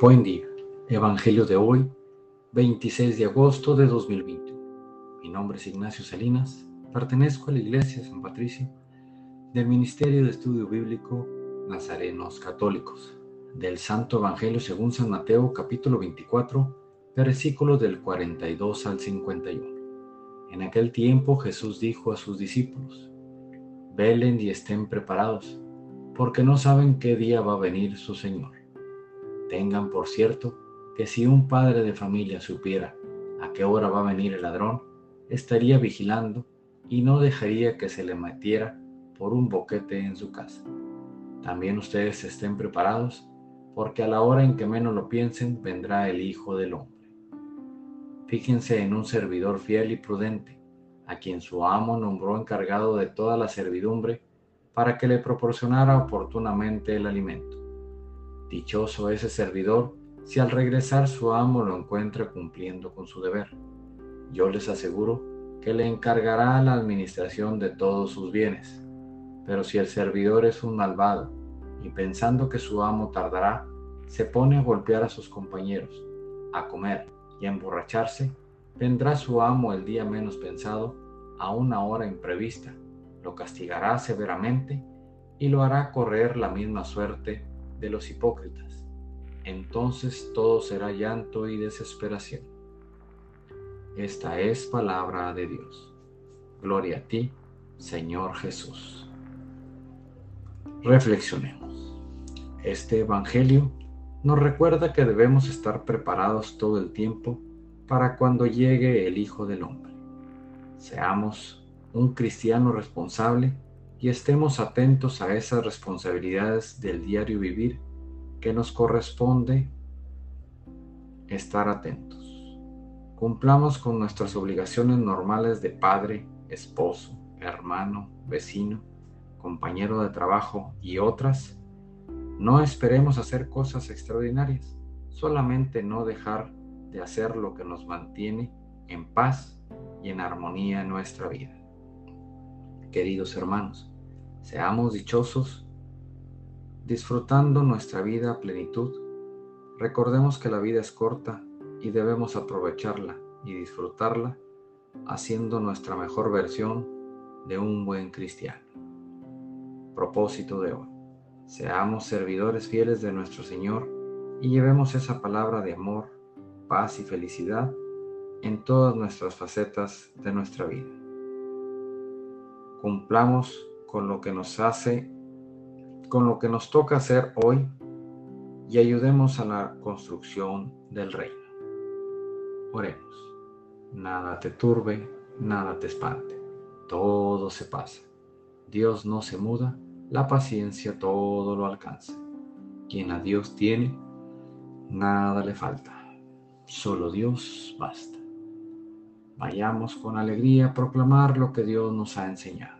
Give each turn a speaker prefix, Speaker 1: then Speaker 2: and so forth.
Speaker 1: Buen día. Evangelio de hoy, 26 de agosto de 2021. Mi nombre es Ignacio Salinas. Pertenezco a la Iglesia San Patricio del Ministerio de Estudio Bíblico Nazarenos Católicos. Del Santo Evangelio según San Mateo capítulo 24, versículos del 42 al 51. En aquel tiempo Jesús dijo a sus discípulos, Velen y estén preparados, porque no saben qué día va a venir su Señor Tengan por cierto que si un padre de familia supiera a qué hora va a venir el ladrón, estaría vigilando y no dejaría que se le metiera por un boquete en su casa. También ustedes estén preparados, porque a la hora en que menos lo piensen vendrá el Hijo del Hombre. Fíjense en un servidor fiel y prudente, a quien su amo nombró encargado de toda la servidumbre para que le proporcionara oportunamente el alimento. Dichoso ese servidor si al regresar su amo lo encuentra cumpliendo con su deber. Yo les aseguro que le encargará la administración de todos sus bienes. Pero si el servidor es un malvado y pensando que su amo tardará, se pone a golpear a sus compañeros, a comer y a emborracharse, vendrá su amo el día menos pensado a una hora imprevista, lo castigará severamente y lo hará correr la misma suerte de los hipócritas. Entonces todo será llanto y desesperación. Esta es palabra de Dios. Gloria a ti, Señor Jesús. Reflexionemos. Este Evangelio nos recuerda que debemos estar preparados todo el tiempo para cuando llegue el Hijo del Hombre. Seamos un cristiano responsable y estemos atentos a esas responsabilidades del diario vivir que nos corresponde estar atentos. Cumplamos con nuestras obligaciones normales de padre, esposo, hermano, vecino, compañero de trabajo y otras. No esperemos hacer cosas extraordinarias, solamente no dejar de hacer lo que nos mantiene en paz y en armonía en nuestra vida. Queridos hermanos, Seamos dichosos disfrutando nuestra vida a plenitud. Recordemos que la vida es corta y debemos aprovecharla y disfrutarla haciendo nuestra mejor versión de un buen cristiano. Propósito de hoy. Seamos servidores fieles de nuestro Señor y llevemos esa palabra de amor, paz y felicidad en todas nuestras facetas de nuestra vida. Cumplamos con lo que nos hace, con lo que nos toca hacer hoy y ayudemos a la construcción del reino. Oremos. Nada te turbe, nada te espante. Todo se pasa. Dios no se muda, la paciencia todo lo alcanza. Quien a Dios tiene, nada le falta. Solo Dios basta. Vayamos con alegría a proclamar lo que Dios nos ha enseñado.